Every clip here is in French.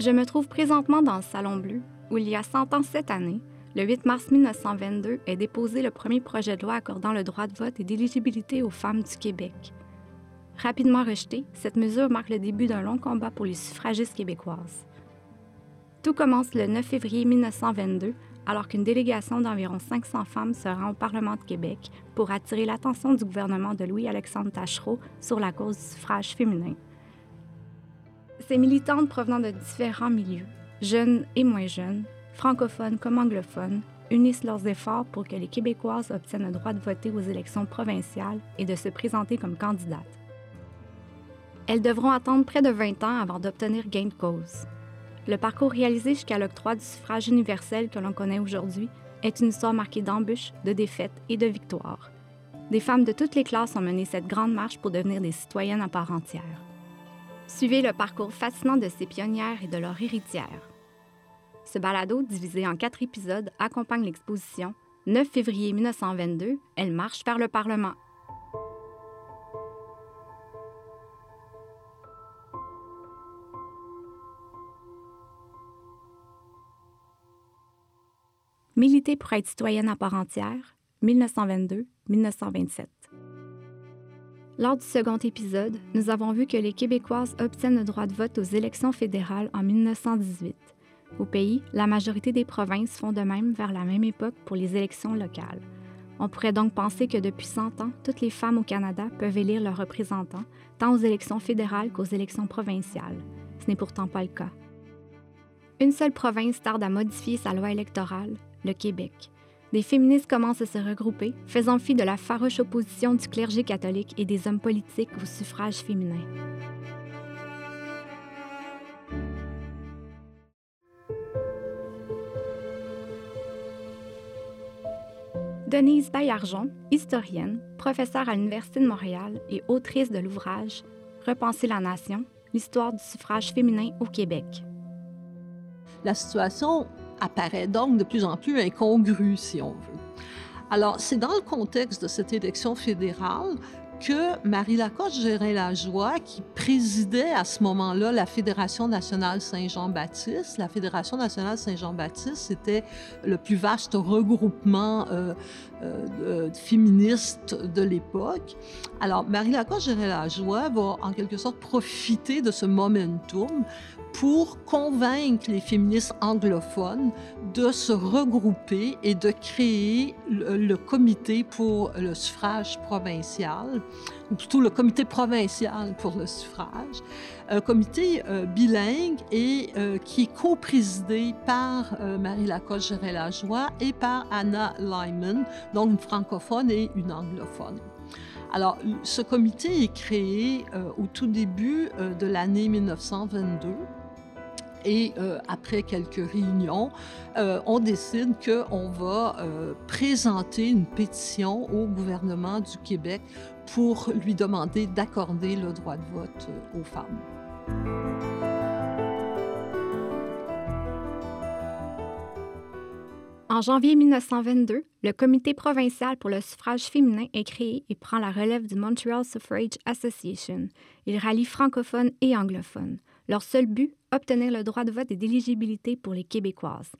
Je me trouve présentement dans le Salon Bleu, où il y a 100 ans cette année, le 8 mars 1922, est déposé le premier projet de loi accordant le droit de vote et d'éligibilité aux femmes du Québec. Rapidement rejetée, cette mesure marque le début d'un long combat pour les suffragistes québécoises. Tout commence le 9 février 1922, alors qu'une délégation d'environ 500 femmes se rend au Parlement de Québec pour attirer l'attention du gouvernement de Louis-Alexandre Tachereau sur la cause du suffrage féminin. Ces militantes provenant de différents milieux, jeunes et moins jeunes, francophones comme anglophones, unissent leurs efforts pour que les Québécoises obtiennent le droit de voter aux élections provinciales et de se présenter comme candidates. Elles devront attendre près de 20 ans avant d'obtenir gain de cause. Le parcours réalisé jusqu'à l'octroi du suffrage universel que l'on connaît aujourd'hui est une histoire marquée d'embûches, de défaites et de victoires. Des femmes de toutes les classes ont mené cette grande marche pour devenir des citoyennes à part entière. Suivez le parcours fascinant de ces pionnières et de leurs héritières. Ce balado, divisé en quatre épisodes, accompagne l'exposition 9 février 1922, Elle marche vers le Parlement Militer pour être citoyenne à part entière, 1922-1927. Lors du second épisode, nous avons vu que les Québécoises obtiennent le droit de vote aux élections fédérales en 1918. Au pays, la majorité des provinces font de même vers la même époque pour les élections locales. On pourrait donc penser que depuis 100 ans, toutes les femmes au Canada peuvent élire leurs représentants, tant aux élections fédérales qu'aux élections provinciales. Ce n'est pourtant pas le cas. Une seule province tarde à modifier sa loi électorale, le Québec. Des féministes commencent à se regrouper, faisant fi de la farouche opposition du clergé catholique et des hommes politiques au suffrage féminin. Denise Baillargeon, historienne, professeure à l'Université de Montréal et autrice de l'ouvrage Repenser la nation, l'histoire du suffrage féminin au Québec. La situation apparaît donc de plus en plus incongru, si on veut. Alors, c'est dans le contexte de cette élection fédérale que Marie Lacoste Gérin-Lajoie, qui présidait à ce moment-là la Fédération nationale Saint-Jean-Baptiste, la Fédération nationale Saint-Jean-Baptiste, c'était le plus vaste regroupement euh, euh, féministe de l'époque. Alors, Marie Lacoste Gérin-Lajoie va en quelque sorte profiter de ce momentum pour convaincre les féministes anglophones de se regrouper et de créer le, comité pour le suffrage provincial, ou plutôt le comité provincial pour le suffrage, un comité euh, bilingue et euh, qui est co-présidé par euh, Marie Lacoste Géret-Lajoie et par Anna Lyman, donc une francophone et une anglophone. Alors, ce comité est créé au tout début de l'année 1922 et après quelques réunions, on décide qu'on va présenter une pétition au gouvernement du Québec pour lui demander d'accorder le droit de vote aux femmes. En janvier 1922, le Comité provincial pour le suffrage féminin est créé et prend la relève du Montreal Suffrage Association. Il rallie francophones et anglophones. Leur seul but, obtenir le droit de vote et d'éligibilité pour les Québécoises.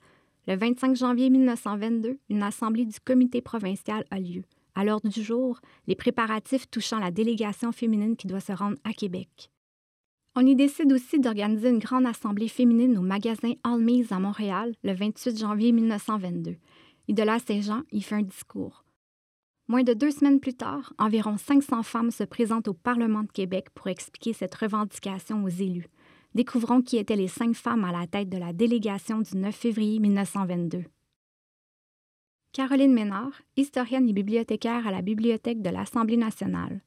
Le 25 janvier 1922, une assemblée du comité provincial a lieu. À l'heure du jour, les préparatifs touchant la délégation féminine qui doit se rendre à Québec. On y décide aussi d'organiser une grande assemblée féminine au magasin Almise à Montréal le 28 janvier 1922. Idola Saint-Jean y fait un discours. Moins de deux semaines plus tard, environ 500 femmes se présentent au Parlement de Québec pour expliquer cette revendication aux élus. Découvrons qui étaient les cinq femmes à la tête de la délégation du 9 février 1922. Caroline Ménard, historienne et bibliothécaire à la Bibliothèque de l'Assemblée nationale.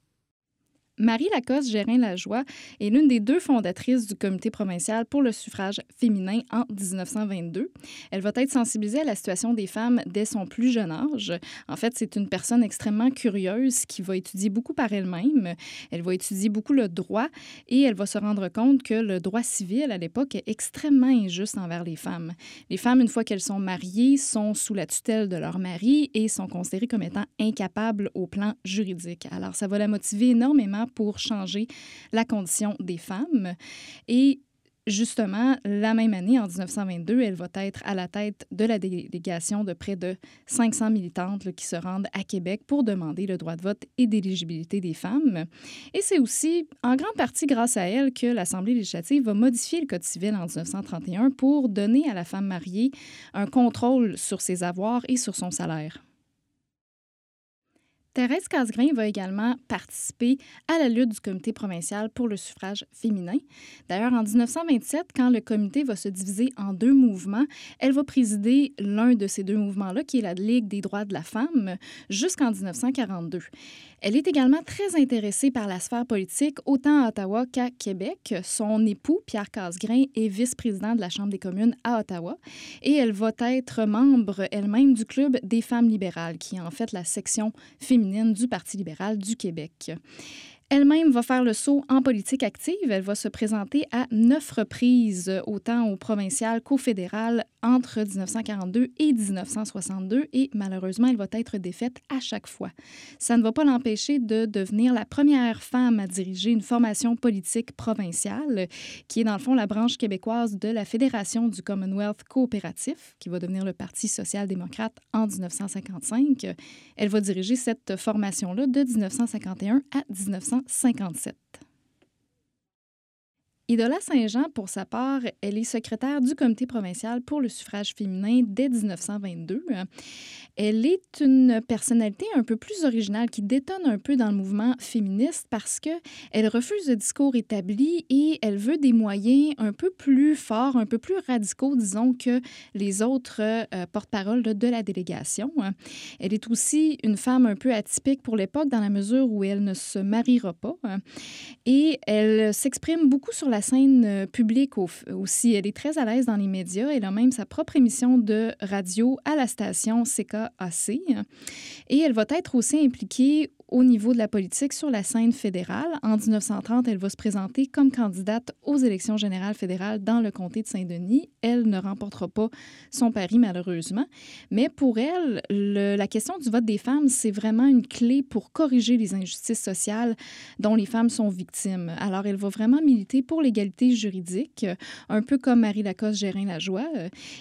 Marie Lacoste Gérin-Lajoie est l'une des deux fondatrices du Comité provincial pour le suffrage féminin en 1922. Elle va être sensibilisée à la situation des femmes dès son plus jeune âge. En fait, c'est une personne extrêmement curieuse qui va étudier beaucoup par elle-même. Elle va étudier beaucoup le droit et elle va se rendre compte que le droit civil à l'époque est extrêmement injuste envers les femmes. Les femmes, une fois qu'elles sont mariées, sont sous la tutelle de leur mari et sont considérées comme étant incapables au plan juridique. Alors, ça va la motiver énormément pour changer la condition des femmes. Et Justement, la même année, en 1922, elle va être à la tête de la délégation de près de 500 militantes qui se rendent à Québec pour demander le droit de vote et d'éligibilité des femmes. Et c'est aussi en grande partie grâce à elle que l'Assemblée législative va modifier le Code civil en 1931 pour donner à la femme mariée un contrôle sur ses avoirs et sur son salaire. Thérèse Casgrain va également participer à la lutte du comité provincial pour le suffrage féminin. D'ailleurs, en 1927, quand le comité va se diviser en deux mouvements, elle va présider l'un de ces deux mouvements-là, qui est la Ligue des droits de la femme, jusqu'en 1942. Elle est également très intéressée par la sphère politique, autant à Ottawa qu'à Québec. Son époux, Pierre Casgrain, est vice-président de la Chambre des communes à Ottawa et elle va être membre elle-même du Club des femmes libérales, qui est en fait la section féminine du Parti libéral du Québec. Elle-même va faire le saut en politique active. Elle va se présenter à neuf reprises, autant au provincial qu'au fédéral, entre 1942 et 1962, et malheureusement, elle va être défaite à chaque fois. Ça ne va pas l'empêcher de devenir la première femme à diriger une formation politique provinciale, qui est dans le fond la branche québécoise de la Fédération du Commonwealth coopératif, qui va devenir le Parti social-démocrate en 1955. Elle va diriger cette formation-là de 1951 à 1955. 57. Idola Saint-Jean, pour sa part, elle est secrétaire du comité provincial pour le suffrage féminin dès 1922. Elle est une personnalité un peu plus originale qui détonne un peu dans le mouvement féministe parce que elle refuse le discours établi et elle veut des moyens un peu plus forts, un peu plus radicaux, disons, que les autres euh, porte-paroles de la délégation. Elle est aussi une femme un peu atypique pour l'époque dans la mesure où elle ne se mariera pas et elle s'exprime beaucoup sur la scène euh, publique aussi. Elle est très à l'aise dans les médias. Elle a même sa propre émission de radio à la station CKAC. Et elle va être aussi impliquée au niveau de la politique sur la scène fédérale. En 1930, elle va se présenter comme candidate aux élections générales fédérales dans le comté de Saint-Denis. Elle ne remportera pas son pari, malheureusement. Mais pour elle, la question du vote des femmes, c'est vraiment une clé pour corriger les injustices sociales dont les femmes sont victimes. Alors, elle va vraiment militer pour l'égalité juridique, un peu comme Marie Lacoste Gérin-Lajoie.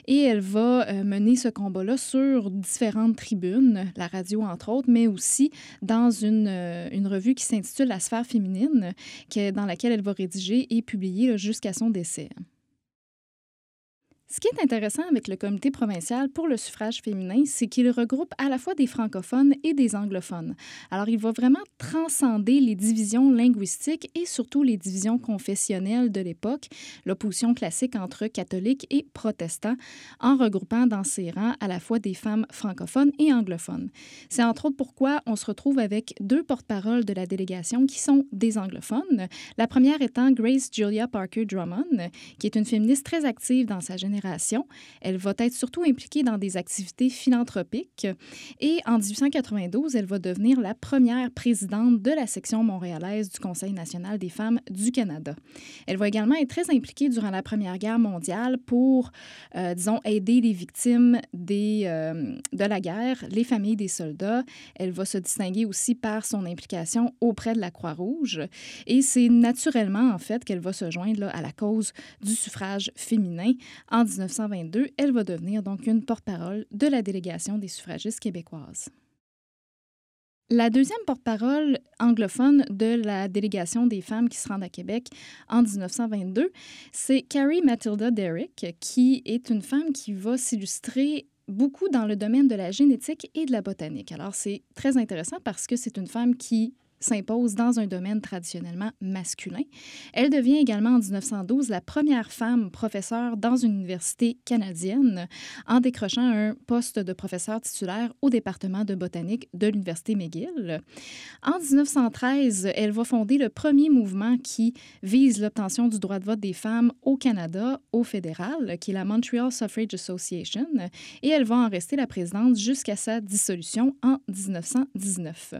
Et elle va euh, mener ce combat-là sur différentes tribunes, la radio entre autres, mais aussi dans une, euh, une revue qui s'intitule La sphère féminine, dans laquelle elle va rédiger et publier jusqu'à son décès. Ce qui est intéressant avec le comité provincial pour le suffrage féminin, c'est qu'il regroupe à la fois des francophones et des anglophones. Alors, il va vraiment transcender les divisions linguistiques et surtout les divisions confessionnelles de l'époque, l'opposition classique entre catholiques et protestants, en regroupant dans ses rangs à la fois des femmes francophones et anglophones. C'est entre autres pourquoi on se retrouve avec deux porte-paroles de la délégation qui sont des anglophones. La première étant Grace Julia Parker Drummond, qui est une féministe très active dans sa génération elle va être surtout impliquée dans des activités philanthropiques et en 1892, elle va devenir la première présidente de la section montréalaise du Conseil national des femmes du Canada. Elle va également être très impliquée durant la Première Guerre mondiale pour, euh, disons, aider les victimes euh, de la guerre, les familles des soldats. Elle va se distinguer aussi par son implication auprès de la Croix-Rouge. Et c'est naturellement, en fait, qu'elle va se joindre à la cause du suffrage féminin 1922, elle va devenir donc une porte-parole de la délégation des suffragistes québécoises. La deuxième porte-parole anglophone de la délégation des femmes qui se rendent à Québec en 1922, c'est Carrie Matilda Derrick, qui est une femme qui va s'illustrer beaucoup dans le domaine de la génétique et de la botanique. Alors, c'est très intéressant parce que c'est une femme qui s'impose dans un domaine traditionnellement masculin. Elle devient également en 1912 la première femme professeure dans une université canadienne en décrochant un poste de professeur titulaire au département de botanique de l'Université McGill. En 1913, elle va fonder le premier mouvement qui vise l'obtention du droit de vote des femmes au Canada, au fédéral, qui est la Montreal Suffrage Association, et elle va en rester la présidente jusqu'à sa dissolution en 1919.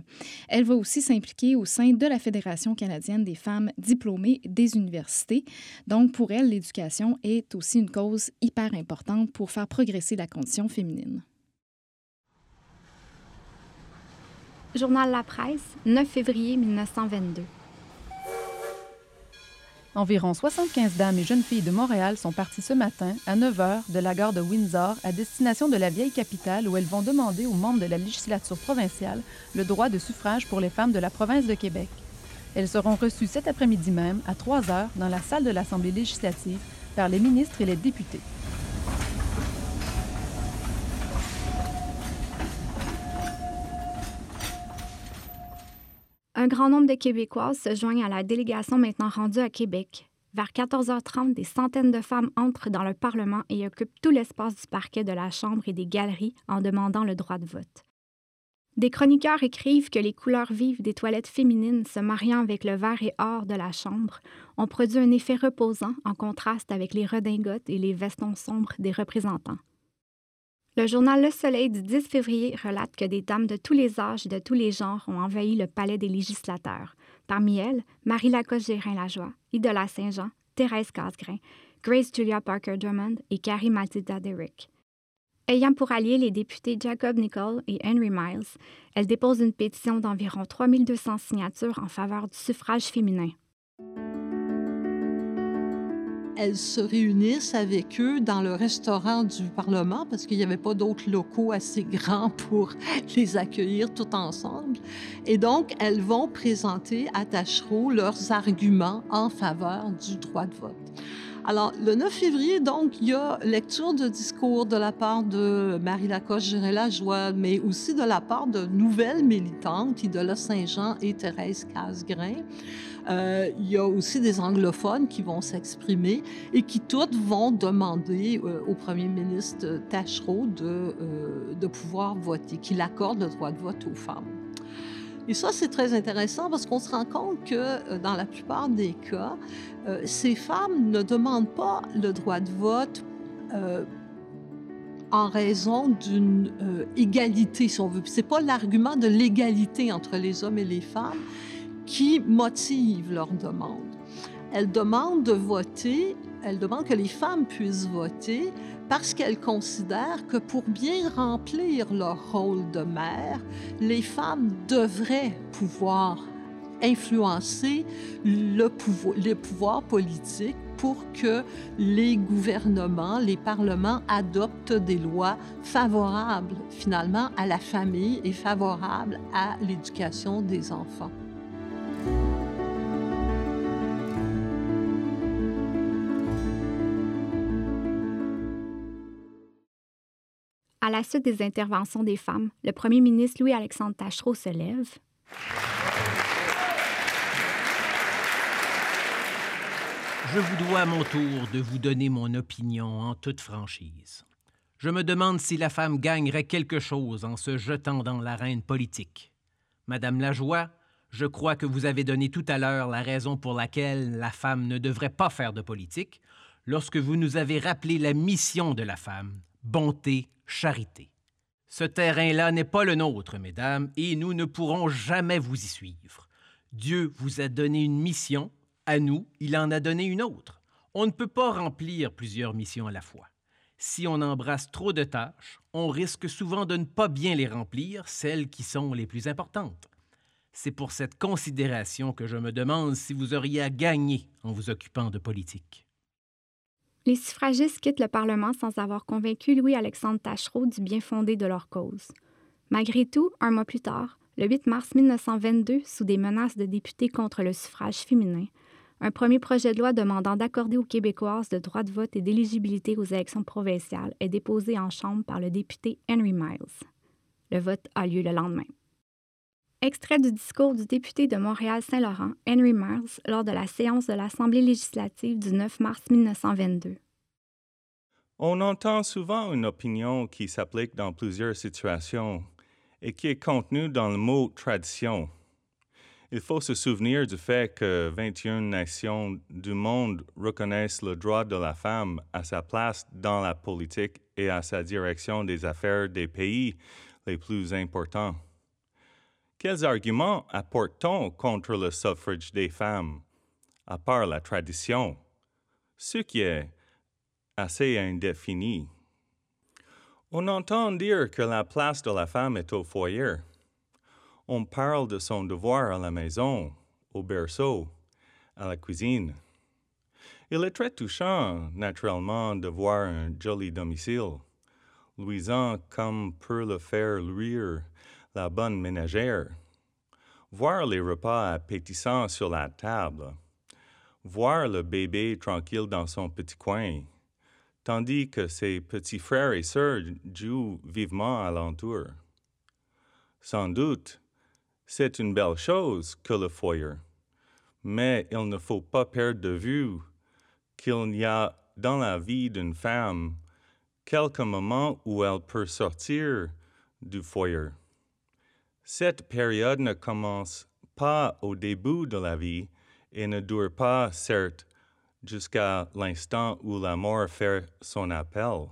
Elle va aussi s'impliquer au sein de la Fédération canadienne des femmes diplômées des universités. Donc, pour elle, l'éducation est aussi une cause hyper importante pour faire progresser la condition féminine. Journal La Presse, 9 février 1922. Environ 75 dames et jeunes filles de Montréal sont parties ce matin, à 9 h, de la gare de Windsor à destination de la vieille capitale où elles vont demander aux membres de la législature provinciale le droit de suffrage pour les femmes de la province de Québec. Elles seront reçues cet après-midi même, à 3 h, dans la salle de l'Assemblée législative, par les ministres et les députés. Un grand nombre de Québécoises se joignent à la délégation maintenant rendue à Québec. Vers 14h30, des centaines de femmes entrent dans le Parlement et occupent tout l'espace du parquet de la Chambre et des galeries en demandant le droit de vote. Des chroniqueurs écrivent que les couleurs vives des toilettes féminines se mariant avec le vert et or de la chambre ont produit un effet reposant en contraste avec les redingotes et les vestons sombres des représentants. Le journal Le Soleil du 10 février relate que des dames de tous les âges et de tous les genres ont envahi le palais des législateurs. Parmi elles, Marie Lacoste Gérin-Lajoie, Idola Saint-Jean, Thérèse Casgrain, Grace Julia Parker Drummond et Carrie Matilda Derrick. Ayant pour alliés les députés Jacob Nicol et Henry Miles, elle dépose une pétition d'environ 3200 signatures en faveur du suffrage féminin elles se réunissent avec eux dans le restaurant du Parlement parce qu'il n'y avait pas d'autres locaux assez grands pour les accueillir tout ensemble. Et donc, elles vont présenter à Tachereau leurs arguments en faveur du droit de vote. Alors, le 9 février, donc, il y a lecture de discours de la part de Marie Lacoste Gérella Joie, mais aussi de la part de nouvelles militantes, Idola Saint-Jean et Thérèse Casgrain. Euh, il y a aussi des anglophones qui vont s'exprimer et qui toutes vont demander euh, au premier ministre Tachereau de, euh, de pouvoir voter, qu'il accorde le droit de vote aux femmes. Et ça, c'est très intéressant parce qu'on se rend compte que dans la plupart des cas, ces femmes ne demandent pas le droit de vote en raison d'une égalité, si on veut. Ce n'est pas l'argument de l'égalité entre les hommes et les femmes, qui motivent leur demande. Elles demandent de voter, elles demandent que les femmes puissent voter parce qu'elles considèrent que pour bien remplir leur rôle de mère, les femmes devraient pouvoir influencer le pouvoir, les pouvoirs politiques pour que les gouvernements, les parlements adoptent des lois favorables finalement à la famille et favorables à l'éducation des enfants. À la suite des interventions des femmes, le premier ministre Louis-Alexandre Tachereau se lève. Je vous dois à mon tour de vous donner mon opinion en toute franchise. Je me demande si la femme gagnerait quelque chose en se jetant dans l'arène politique. Madame Lajoie, je crois que vous avez donné tout à l'heure la raison pour laquelle la femme ne devrait pas faire de politique lorsque vous nous avez rappelé la mission de la femme, bonté, charité. Ce terrain-là n'est pas le nôtre, mesdames, et nous ne pourrons jamais vous y suivre. Dieu vous a donné une mission, à nous, il en a donné une autre. On ne peut pas remplir plusieurs missions à la fois. Si on embrasse trop de tâches, on risque souvent de ne pas bien les remplir, celles qui sont les plus importantes. C'est pour cette considération que je me demande si vous auriez à gagner en vous occupant de politique. Les suffragistes quittent le Parlement sans avoir convaincu Louis-Alexandre Tachereau du bien fondé de leur cause. Malgré tout, un mois plus tard, le 8 mars 1922, sous des menaces de députés contre le suffrage féminin, un premier projet de loi demandant d'accorder aux Québécoises le droit de vote et d'éligibilité aux élections provinciales est déposé en Chambre par le député Henry Miles. Le vote a lieu le lendemain. Extrait du discours du député de Montréal-Saint-Laurent, Henry Miles, lors de la séance de l'Assemblée législative du 9 mars 1922. On entend souvent une opinion qui s'applique dans plusieurs situations et qui est contenue dans le mot tradition. Il faut se souvenir du fait que 21 nations du monde reconnaissent le droit de la femme à sa place dans la politique et à sa direction des affaires des pays les plus importants. Quels arguments apporte-t-on contre le suffrage des femmes, à part la tradition, ce qui est assez indéfini? On entend dire que la place de la femme est au foyer. On parle de son devoir à la maison, au berceau, à la cuisine. Il est très touchant, naturellement, de voir un joli domicile, luisant comme pour le faire luire la bonne ménagère. Voir les repas appétissants sur la table. Voir le bébé tranquille dans son petit coin, tandis que ses petits frères et sœurs jouent vivement alentour. Sans doute, c'est une belle chose que le foyer, mais il ne faut pas perdre de vue qu'il y a dans la vie d'une femme quelques moments où elle peut sortir du foyer. Cette période ne commence pas au début de la vie et ne dure pas, certes, jusqu'à l'instant où la mort fait son appel.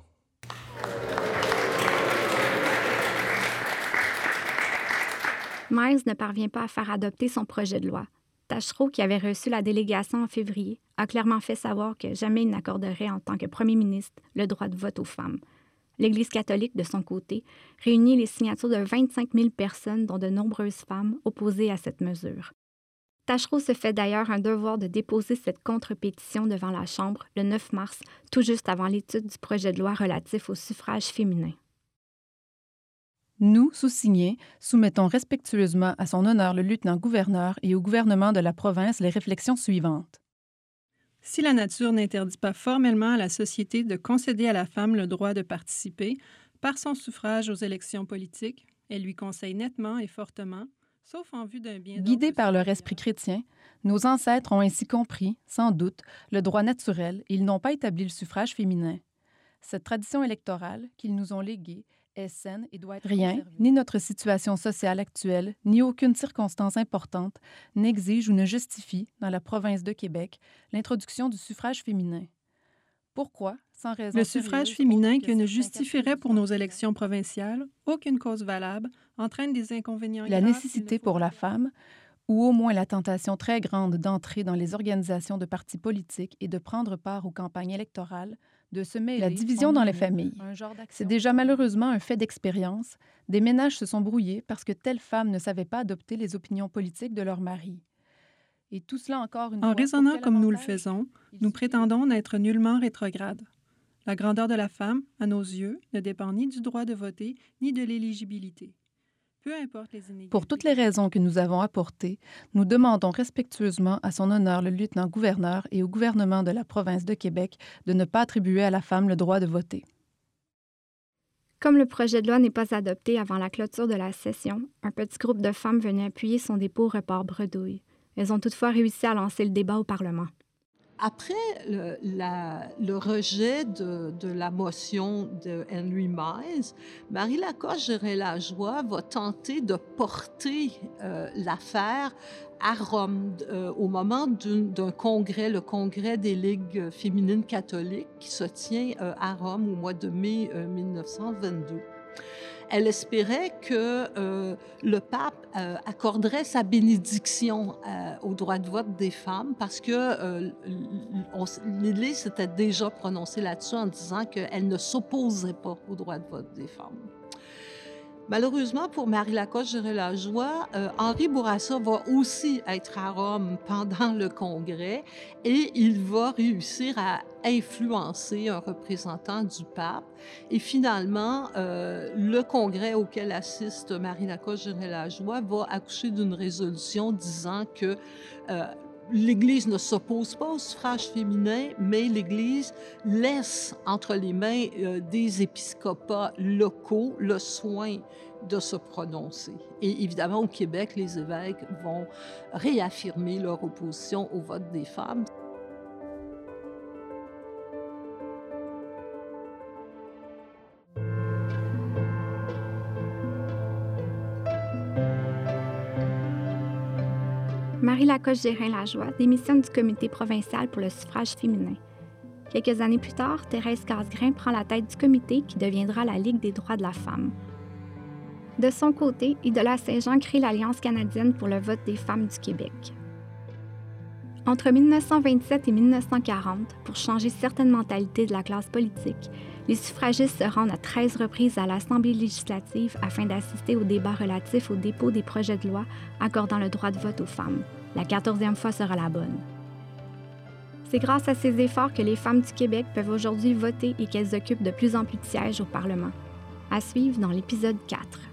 Miles ne parvient pas à faire adopter son projet de loi. Tachereau, qui avait reçu la délégation en février, a clairement fait savoir que jamais il n'accorderait en tant que premier ministre le droit de vote aux femmes. L'Église catholique, de son côté, réunit les signatures de 25 000 personnes, dont de nombreuses femmes, opposées à cette mesure. Tachereau se fait d'ailleurs un devoir de déposer cette contre-pétition devant la Chambre le 9 mars, tout juste avant l'étude du projet de loi relatif au suffrage féminin. Nous, sous-signés, soumettons respectueusement à son honneur le lieutenant-gouverneur et au gouvernement de la province les réflexions suivantes. Si la nature n'interdit pas formellement à la société de concéder à la femme le droit de participer, par son suffrage aux élections politiques, elle lui conseille nettement et fortement, sauf en vue d'un bien. Guidés par leur esprit chrétien, nos ancêtres ont ainsi compris, sans doute, le droit naturel et ils n'ont pas établi le suffrage féminin. Cette tradition électorale qu'ils nous ont léguée est saine et doit être Rien, ni notre situation sociale actuelle, ni aucune circonstance importante n'exige ou ne justifie, dans la province de Québec, l'introduction du suffrage féminin. Pourquoi, sans raison Le suffrage féminin que ne justifierait pour nos élections provinciales aucune cause valable entraîne des inconvénients. La nécessité pour la femme, ou au moins la tentation très grande d'entrer dans les organisations de partis politiques et de prendre part aux campagnes électorales, de se mêler. La division dans les familles. C'est déjà malheureusement un fait d'expérience. Des ménages se sont brouillés parce que telle femme ne savait pas adopter les opinions politiques de leur mari. Et tout cela encore une En fois, raisonnant comme nous le faisons, nous prétendons n'être nullement rétrogrades. La grandeur de la femme, à nos yeux, ne dépend ni du droit de voter ni de l'éligibilité. Peu importe les inégalités. Pour toutes les raisons que nous avons apportées, nous demandons respectueusement à son honneur le lieutenant-gouverneur et au gouvernement de la province de Québec de ne pas attribuer à la femme le droit de voter. Comme le projet de loi n'est pas adopté avant la clôture de la session, un petit groupe de femmes venait appuyer son dépôt au report bredouille. Elles ont toutefois réussi à lancer le débat au Parlement. Après le, rejet de, la motion de Henry Miles, Marie Lacoste Gérin-Lajoie va tenter de porter euh, l'affaire à Rome euh, au moment d'un congrès, le congrès des ligues féminines catholiques qui se tient euh, à Rome au mois de mai 1922 elle espérait que euh, le pape euh, accorderait sa bénédiction euh, au droit de vote des femmes parce que l'Église s'était déjà prononcée là-dessus en disant qu'elle ne s'opposait pas au droit de vote des femmes. Malheureusement pour Marie Lacoste la joie euh, Henri Bourassa va aussi être à Rome pendant le congrès et il va réussir à influencer un représentant du pape. Et finalement, euh, le congrès auquel assiste Marie Lacoste la joie va accoucher d'une résolution disant que euh, l'Église ne s'oppose pas au suffrage féminin, mais l'Église laisse entre les mains euh, des épiscopats locaux le soin de se prononcer. Et évidemment, au Québec, les évêques vont réaffirmer leur opposition au vote des femmes. Marie Lacoste Gérin-Lajoie démissionne du comité provincial pour le suffrage féminin. Quelques années plus tard, Thérèse Casgrain prend la tête du comité qui deviendra la Ligue des droits de la femme. De son côté, Idola Saint-Jean crée l'Alliance canadienne pour le vote des femmes du Québec. Entre 1927 et 1940, pour changer certaines mentalités de la classe politique, les suffragistes se rendent à 13 reprises à l'Assemblée législative afin d'assister au débat relatif au dépôt des projets de loi accordant le droit de vote aux femmes. La quatorzième fois sera la bonne. C'est grâce à ces efforts que les femmes du Québec peuvent aujourd'hui voter et qu'elles occupent de plus en plus de sièges au Parlement. À suivre dans l'épisode 4.